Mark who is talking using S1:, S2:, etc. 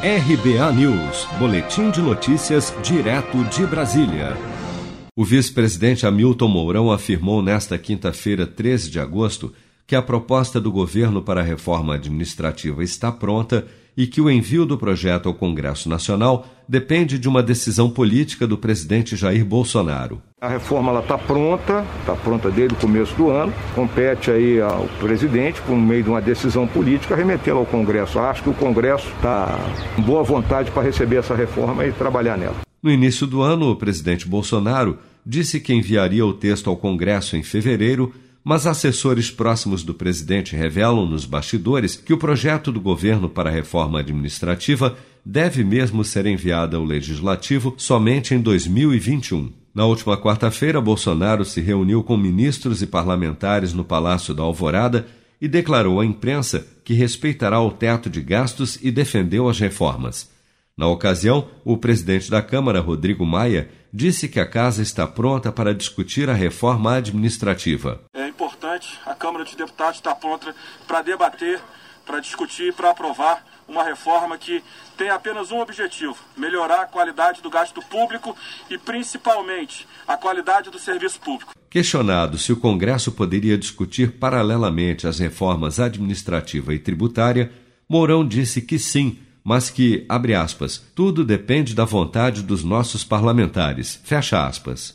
S1: RBA News, Boletim de Notícias, direto de Brasília. O vice-presidente Hamilton Mourão afirmou nesta quinta-feira, 13 de agosto, que a proposta do governo para a reforma administrativa está pronta e que o envio do projeto ao Congresso Nacional depende de uma decisão política do presidente Jair Bolsonaro.
S2: A reforma está pronta, está pronta desde o começo do ano, compete aí ao presidente, por meio de uma decisão política, remetê-la ao Congresso. Acho que o Congresso está com boa vontade para receber essa reforma e trabalhar nela.
S1: No início do ano, o presidente Bolsonaro disse que enviaria o texto ao Congresso em fevereiro mas assessores próximos do presidente revelam nos bastidores que o projeto do governo para a reforma administrativa deve mesmo ser enviado ao legislativo somente em 2021. Na última quarta-feira, Bolsonaro se reuniu com ministros e parlamentares no Palácio da Alvorada e declarou à imprensa que respeitará o teto de gastos e defendeu as reformas. Na ocasião, o presidente da Câmara, Rodrigo Maia, disse que a casa está pronta para discutir a reforma administrativa.
S3: A Câmara dos Deputados está pronta para debater, para discutir, para aprovar uma reforma que tem apenas um objetivo: melhorar a qualidade do gasto público e, principalmente, a qualidade do serviço público.
S1: Questionado se o Congresso poderia discutir paralelamente as reformas administrativa e tributária, Mourão disse que sim mas que, abre aspas, tudo depende da vontade dos nossos parlamentares. Fecha aspas.